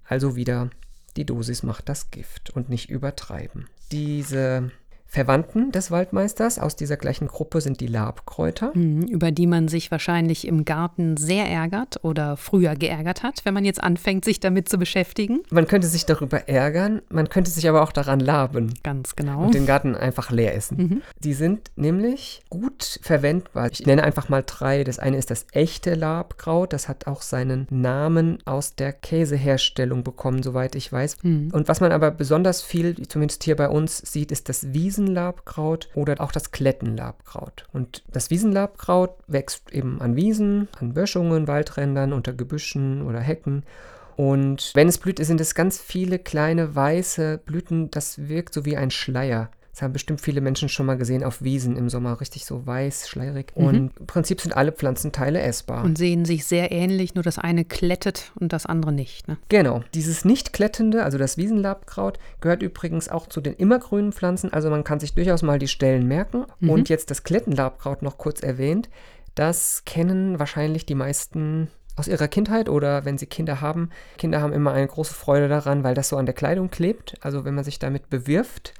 Also wieder, die Dosis macht das Gift und nicht übertreiben. Diese Verwandten des Waldmeisters aus dieser gleichen Gruppe sind die Labkräuter. Mhm, über die man sich wahrscheinlich im Garten sehr ärgert oder früher geärgert hat, wenn man jetzt anfängt, sich damit zu beschäftigen. Man könnte sich darüber ärgern, man könnte sich aber auch daran laben. Ganz genau. Und den Garten einfach leer essen. Mhm. Die sind nämlich gut verwendbar. Ich nenne einfach mal drei. Das eine ist das echte Labkraut. Das hat auch seinen Namen aus der Käseherstellung bekommen, soweit ich weiß. Mhm. Und was man aber besonders viel, zumindest hier bei uns, sieht, ist das Wiesen Wiesenlabkraut oder auch das Klettenlabkraut. Und das Wiesenlabkraut wächst eben an Wiesen, an Böschungen, Waldrändern, unter Gebüschen oder Hecken. Und wenn es blüht, sind es ganz viele kleine weiße Blüten. Das wirkt so wie ein Schleier. Das haben bestimmt viele Menschen schon mal gesehen auf Wiesen im Sommer, richtig so weiß, schleierig. Mhm. Und im Prinzip sind alle Pflanzenteile essbar. Und sehen sich sehr ähnlich, nur das eine klettet und das andere nicht. Ne? Genau. Dieses nicht klettende, also das Wiesenlabkraut, gehört übrigens auch zu den immergrünen Pflanzen. Also man kann sich durchaus mal die Stellen merken. Mhm. Und jetzt das Klettenlabkraut noch kurz erwähnt. Das kennen wahrscheinlich die meisten aus ihrer Kindheit oder wenn sie Kinder haben. Kinder haben immer eine große Freude daran, weil das so an der Kleidung klebt. Also wenn man sich damit bewirft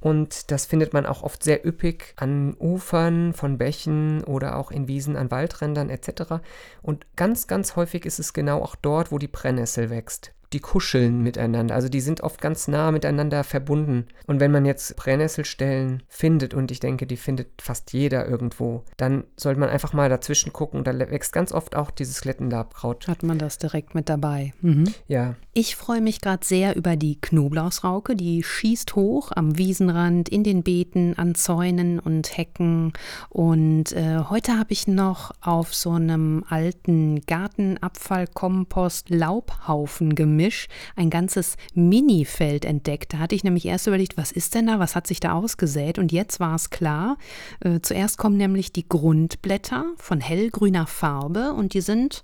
und das findet man auch oft sehr üppig an Ufern von Bächen oder auch in Wiesen an Waldrändern etc. Und ganz, ganz häufig ist es genau auch dort, wo die Brennnessel wächst die kuscheln miteinander. Also die sind oft ganz nah miteinander verbunden. Und wenn man jetzt Brennnesselstellen findet, und ich denke, die findet fast jeder irgendwo, dann sollte man einfach mal dazwischen gucken. Da wächst ganz oft auch dieses Klettenlabkraut. Hat man das direkt mit dabei. Mhm. Ja. Ich freue mich gerade sehr über die Knoblauchsrauke. Die schießt hoch am Wiesenrand, in den Beeten, an Zäunen und Hecken. Und äh, heute habe ich noch auf so einem alten Gartenabfallkompost Laubhaufen gemischt Gemisch ein ganzes Minifeld entdeckt. Da hatte ich nämlich erst überlegt, was ist denn da, was hat sich da ausgesät? Und jetzt war es klar. Äh, zuerst kommen nämlich die Grundblätter von hellgrüner Farbe und die sind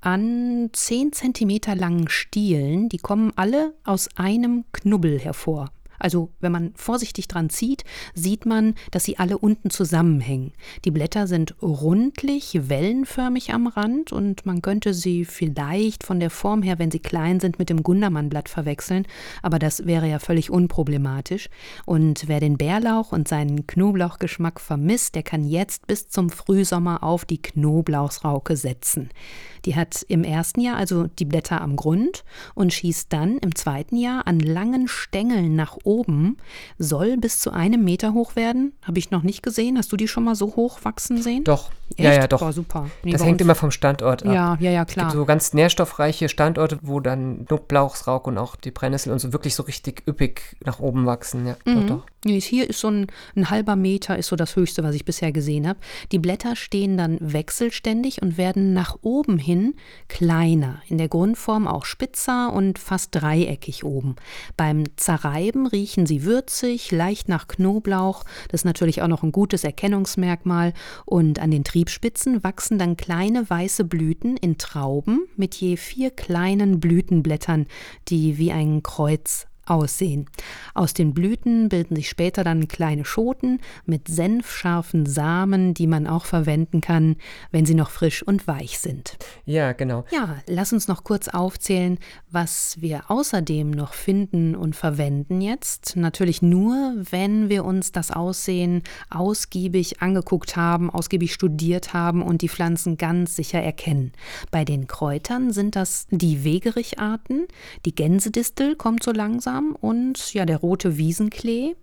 an 10 cm langen Stielen. Die kommen alle aus einem Knubbel hervor. Also wenn man vorsichtig dran zieht, sieht man, dass sie alle unten zusammenhängen. Die Blätter sind rundlich, wellenförmig am Rand und man könnte sie vielleicht von der Form her, wenn sie klein sind, mit dem Gundermannblatt verwechseln, aber das wäre ja völlig unproblematisch. Und wer den Bärlauch und seinen Knoblauchgeschmack vermisst, der kann jetzt bis zum Frühsommer auf die Knoblauchsrauke setzen. Die hat im ersten Jahr also die Blätter am Grund und schießt dann im zweiten Jahr an langen Stängeln nach oben, soll bis zu einem Meter hoch werden. Habe ich noch nicht gesehen. Hast du die schon mal so hoch wachsen sehen? Doch. Echt? Ja, ja, doch. Boah, super. Nee, das hängt immer vom Standort ab. Ja, ja, ja, klar. Es gibt so ganz nährstoffreiche Standorte, wo dann Knoblauchsrauch und auch die Brennnessel und so wirklich so richtig üppig nach oben wachsen. Ja, mhm. doch, doch. Hier ist so ein, ein halber Meter, ist so das Höchste, was ich bisher gesehen habe. Die Blätter stehen dann wechselständig und werden nach oben hin kleiner. In der Grundform auch spitzer und fast dreieckig oben. Beim Zerreiben riechen sie würzig, leicht nach Knoblauch. Das ist natürlich auch noch ein gutes Erkennungsmerkmal. Und an den Triebspitzen wachsen dann kleine weiße Blüten in Trauben mit je vier kleinen Blütenblättern, die wie ein Kreuz aussehen. Aus den Blüten bilden sich später dann kleine Schoten mit senfscharfen Samen, die man auch verwenden kann, wenn sie noch frisch und weich sind. Ja, genau. Ja, lass uns noch kurz aufzählen, was wir außerdem noch finden und verwenden jetzt. Natürlich nur, wenn wir uns das Aussehen ausgiebig angeguckt haben, ausgiebig studiert haben und die Pflanzen ganz sicher erkennen. Bei den Kräutern sind das die Wegericharten, die Gänsedistel kommt so langsam langsam und ja, der rote Wiesenklee.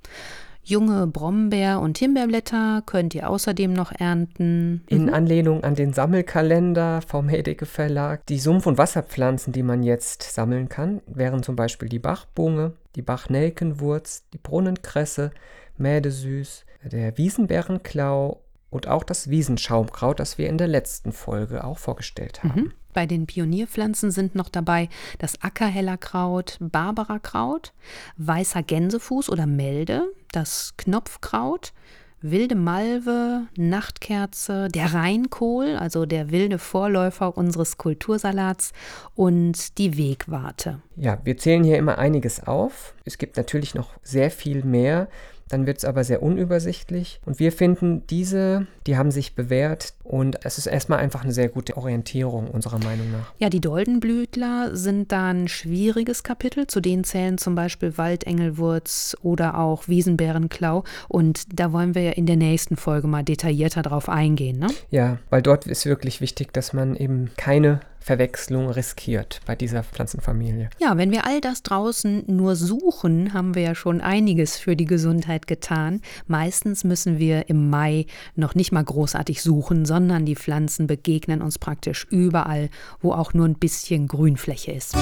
Junge Brombeer- und Himbeerblätter könnt ihr außerdem noch ernten. In mhm. Anlehnung an den Sammelkalender vom Hedeke Verlag. Die Sumpf- und Wasserpflanzen, die man jetzt sammeln kann, wären zum Beispiel die Bachbunge, die Bachnelkenwurz, die Brunnenkresse, Mädesüß, der Wiesenbärenklau und auch das Wiesenschaumkraut, das wir in der letzten Folge auch vorgestellt haben. Mhm. Bei den Pionierpflanzen sind noch dabei das Ackerhellerkraut, Barbarakraut, weißer Gänsefuß oder Melde, das Knopfkraut, wilde Malve, Nachtkerze, der Rheinkohl, also der wilde Vorläufer unseres Kultursalats und die Wegwarte. Ja, wir zählen hier immer einiges auf. Es gibt natürlich noch sehr viel mehr. Dann wird es aber sehr unübersichtlich. Und wir finden, diese, die haben sich bewährt und es ist erstmal einfach eine sehr gute Orientierung unserer Meinung nach. Ja, die Doldenblütler sind da ein schwieriges Kapitel. Zu denen zählen zum Beispiel Waldengelwurz oder auch Wiesenbärenklau. Und da wollen wir ja in der nächsten Folge mal detaillierter drauf eingehen. Ne? Ja, weil dort ist wirklich wichtig, dass man eben keine Verwechslung riskiert bei dieser Pflanzenfamilie. Ja, wenn wir all das draußen nur suchen, haben wir ja schon einiges für die Gesundheit getan. Meistens müssen wir im Mai noch nicht mal großartig suchen, sondern die Pflanzen begegnen uns praktisch überall, wo auch nur ein bisschen Grünfläche ist.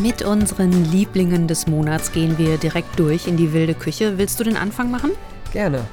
Mit unseren Lieblingen des Monats gehen wir direkt durch in die wilde Küche. Willst du den Anfang machen? Gerne.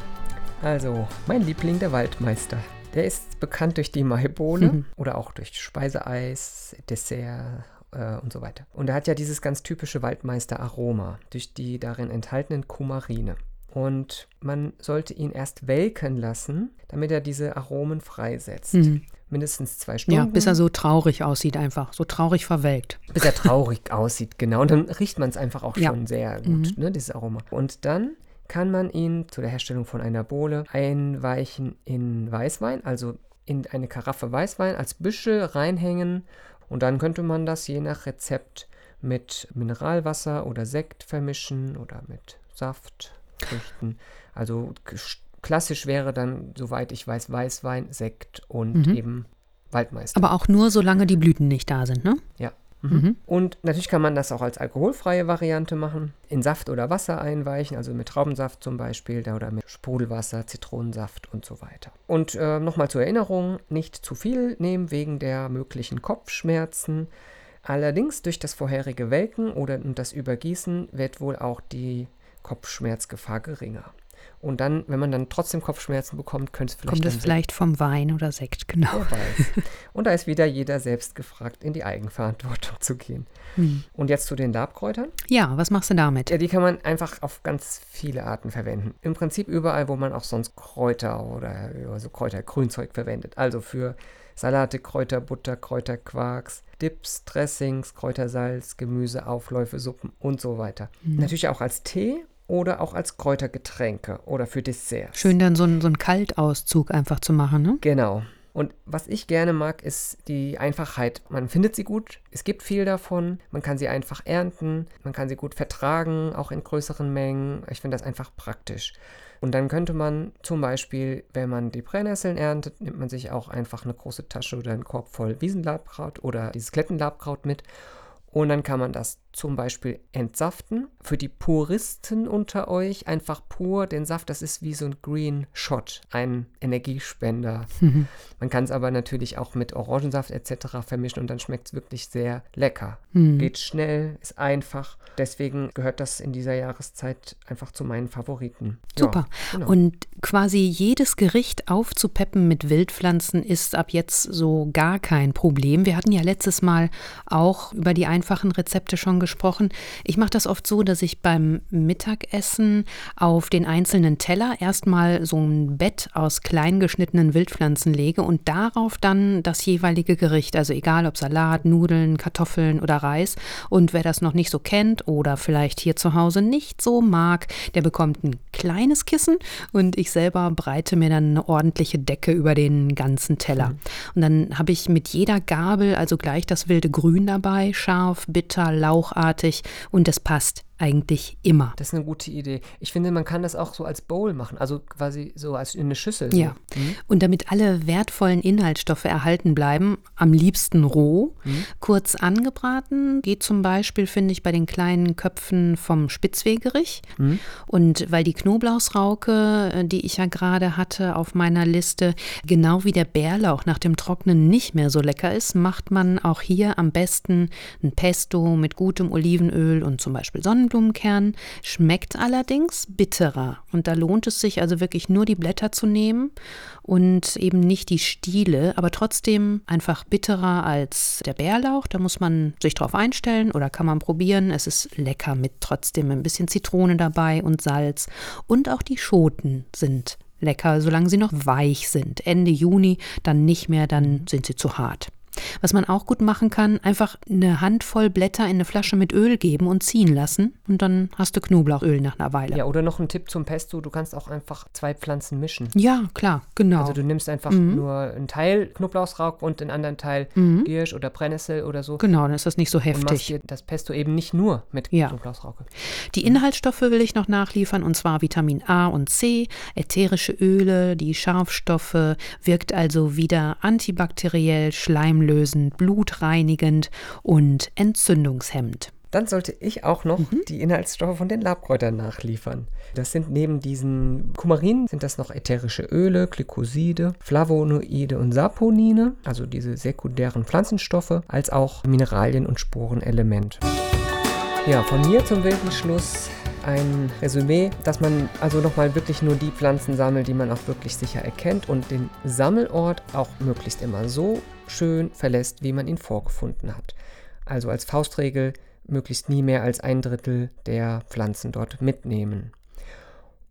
Also, mein Liebling, der Waldmeister. Der ist bekannt durch die Maibohne mhm. oder auch durch Speiseeis, Dessert äh, und so weiter. Und er hat ja dieses ganz typische Waldmeister-Aroma durch die darin enthaltenen Kumarine. Und man sollte ihn erst welken lassen, damit er diese Aromen freisetzt. Mhm. Mindestens zwei Stunden. Ja, bis er so traurig aussieht, einfach. So traurig verwelkt. Bis er traurig aussieht, genau. Und dann riecht man es einfach auch ja. schon sehr gut, mhm. ne, dieses Aroma. Und dann kann man ihn zu der Herstellung von einer Bowle einweichen in Weißwein, also in eine Karaffe Weißwein als Büschel reinhängen und dann könnte man das je nach Rezept mit Mineralwasser oder Sekt vermischen oder mit Saft, Früchten. Also klassisch wäre dann, soweit ich weiß, Weißwein, Sekt und mhm. eben Waldmeister. Aber auch nur, solange die Blüten nicht da sind, ne? Ja. Mhm. Und natürlich kann man das auch als alkoholfreie Variante machen. In Saft oder Wasser einweichen, also mit Traubensaft zum Beispiel oder mit Sprudelwasser, Zitronensaft und so weiter. Und äh, nochmal zur Erinnerung, nicht zu viel nehmen wegen der möglichen Kopfschmerzen. Allerdings durch das vorherige Welken oder das Übergießen wird wohl auch die Kopfschmerzgefahr geringer. Und dann, wenn man dann trotzdem Kopfschmerzen bekommt, könnte es vielleicht. Kommt es vielleicht vom Wein oder Sekt, genau. Und da ist wieder jeder selbst gefragt, in die Eigenverantwortung zu gehen. Hm. Und jetzt zu den Labkräutern. Ja, was machst du damit? Ja, die kann man einfach auf ganz viele Arten verwenden. Im Prinzip überall, wo man auch sonst Kräuter oder so Kräuter, Grünzeug verwendet. Also für Salate, Kräuter, Butter, Kräuterquarks, Dips, Dressings, Kräutersalz, Gemüse, Aufläufe, Suppen und so weiter. Mhm. Natürlich auch als Tee oder auch als Kräutergetränke oder für Desserts. Schön dann so, ein, so einen Kaltauszug einfach zu machen, ne? Genau. Und was ich gerne mag, ist die Einfachheit. Man findet sie gut, es gibt viel davon, man kann sie einfach ernten, man kann sie gut vertragen, auch in größeren Mengen. Ich finde das einfach praktisch. Und dann könnte man zum Beispiel, wenn man die Brennnesseln erntet, nimmt man sich auch einfach eine große Tasche oder einen Korb voll Wiesenlabkraut oder dieses Klettenlabkraut mit und dann kann man das zum Beispiel entsaften. Für die Puristen unter euch einfach pur den Saft, das ist wie so ein Green Shot, ein Energiespender. Mhm. Man kann es aber natürlich auch mit Orangensaft etc. vermischen und dann schmeckt es wirklich sehr lecker. Mhm. Geht schnell, ist einfach. Deswegen gehört das in dieser Jahreszeit einfach zu meinen Favoriten. Super. Ja, genau. Und quasi jedes Gericht aufzupeppen mit Wildpflanzen ist ab jetzt so gar kein Problem. Wir hatten ja letztes Mal auch über die einfachen Rezepte schon gesprochen. Ich mache das oft so, dass ich beim Mittagessen auf den einzelnen Teller erstmal so ein Bett aus klein geschnittenen Wildpflanzen lege und darauf dann das jeweilige Gericht, also egal ob Salat, Nudeln, Kartoffeln oder Reis. Und wer das noch nicht so kennt oder vielleicht hier zu Hause nicht so mag, der bekommt ein kleines Kissen und ich selber breite mir dann eine ordentliche Decke über den ganzen Teller. Mhm. Und dann habe ich mit jeder Gabel also gleich das wilde Grün dabei, scharf, bitter, lauch großartig und es passt eigentlich immer. Das ist eine gute Idee. Ich finde, man kann das auch so als Bowl machen, also quasi so als in eine Schüssel. So. Ja. Mhm. Und damit alle wertvollen Inhaltsstoffe erhalten bleiben, am liebsten roh, mhm. kurz angebraten, geht zum Beispiel, finde ich, bei den kleinen Köpfen vom Spitzwegerich. Mhm. Und weil die Knoblauchsrauke, äh, die ich ja gerade hatte auf meiner Liste, genau wie der Bärlauch nach dem Trocknen nicht mehr so lecker ist, macht man auch hier am besten ein Pesto mit gutem Olivenöl und zum Beispiel Sonnenblumenkernen. Schmeckt allerdings bitterer. Und da lohnt es sich also wirklich nur die Blätter zu nehmen und eben nicht die Stiele, aber trotzdem einfach bitterer als der Bärlauch. Da muss man sich drauf einstellen oder kann man probieren. Es ist lecker mit trotzdem ein bisschen Zitrone dabei und Salz. Und auch die Schoten sind lecker, solange sie noch weich sind. Ende Juni dann nicht mehr, dann sind sie zu hart. Was man auch gut machen kann, einfach eine Handvoll Blätter in eine Flasche mit Öl geben und ziehen lassen und dann hast du Knoblauchöl nach einer Weile. Ja, oder noch ein Tipp zum Pesto, du kannst auch einfach zwei Pflanzen mischen. Ja, klar, genau. Also du nimmst einfach mhm. nur einen Teil Knoblauchsrauch und den anderen Teil mhm. Giersch oder Brennnessel oder so. Genau, dann ist das nicht so heftig. Und machst dir das Pesto eben nicht nur mit ja. Knoblauchsrauch. Die Inhaltsstoffe will ich noch nachliefern und zwar Vitamin A und C, ätherische Öle, die Scharfstoffe, wirkt also wieder antibakteriell, Schleim schleimlösend, blutreinigend und entzündungshemmend. Dann sollte ich auch noch mhm. die Inhaltsstoffe von den Labkräutern nachliefern. Das sind neben diesen Kumarin sind das noch ätherische Öle, Glykoside, Flavonoide und Saponine, also diese sekundären Pflanzenstoffe, als auch Mineralien und Spurenelemente. Ja, von mir zum wilden Schluss ein Resümee, dass man also nochmal wirklich nur die Pflanzen sammelt, die man auch wirklich sicher erkennt und den Sammelort auch möglichst immer so schön verlässt, wie man ihn vorgefunden hat. Also als Faustregel möglichst nie mehr als ein Drittel der Pflanzen dort mitnehmen.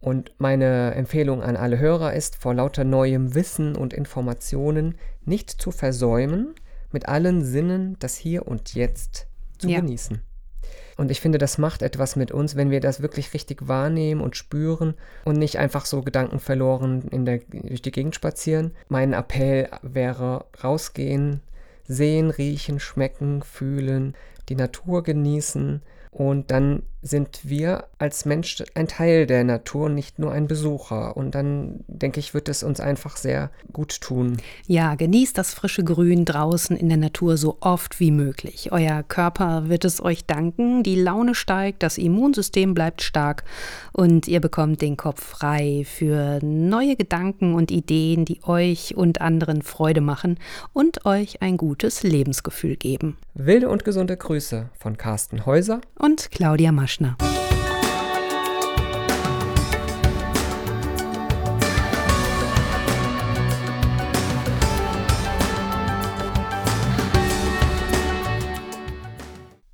Und meine Empfehlung an alle Hörer ist, vor lauter neuem Wissen und Informationen nicht zu versäumen, mit allen Sinnen das Hier und Jetzt zu ja. genießen. Und ich finde, das macht etwas mit uns, wenn wir das wirklich richtig wahrnehmen und spüren und nicht einfach so gedankenverloren in der, durch die Gegend spazieren. Mein Appell wäre rausgehen, sehen, riechen, schmecken, fühlen, die Natur genießen und dann sind wir als Mensch ein Teil der Natur, nicht nur ein Besucher. Und dann denke ich, wird es uns einfach sehr gut tun. Ja, genießt das frische Grün draußen in der Natur so oft wie möglich. Euer Körper wird es euch danken, die Laune steigt, das Immunsystem bleibt stark und ihr bekommt den Kopf frei für neue Gedanken und Ideen, die euch und anderen Freude machen und euch ein gutes Lebensgefühl geben. Wilde und gesunde Grüße von Carsten Häuser und Claudia Başına.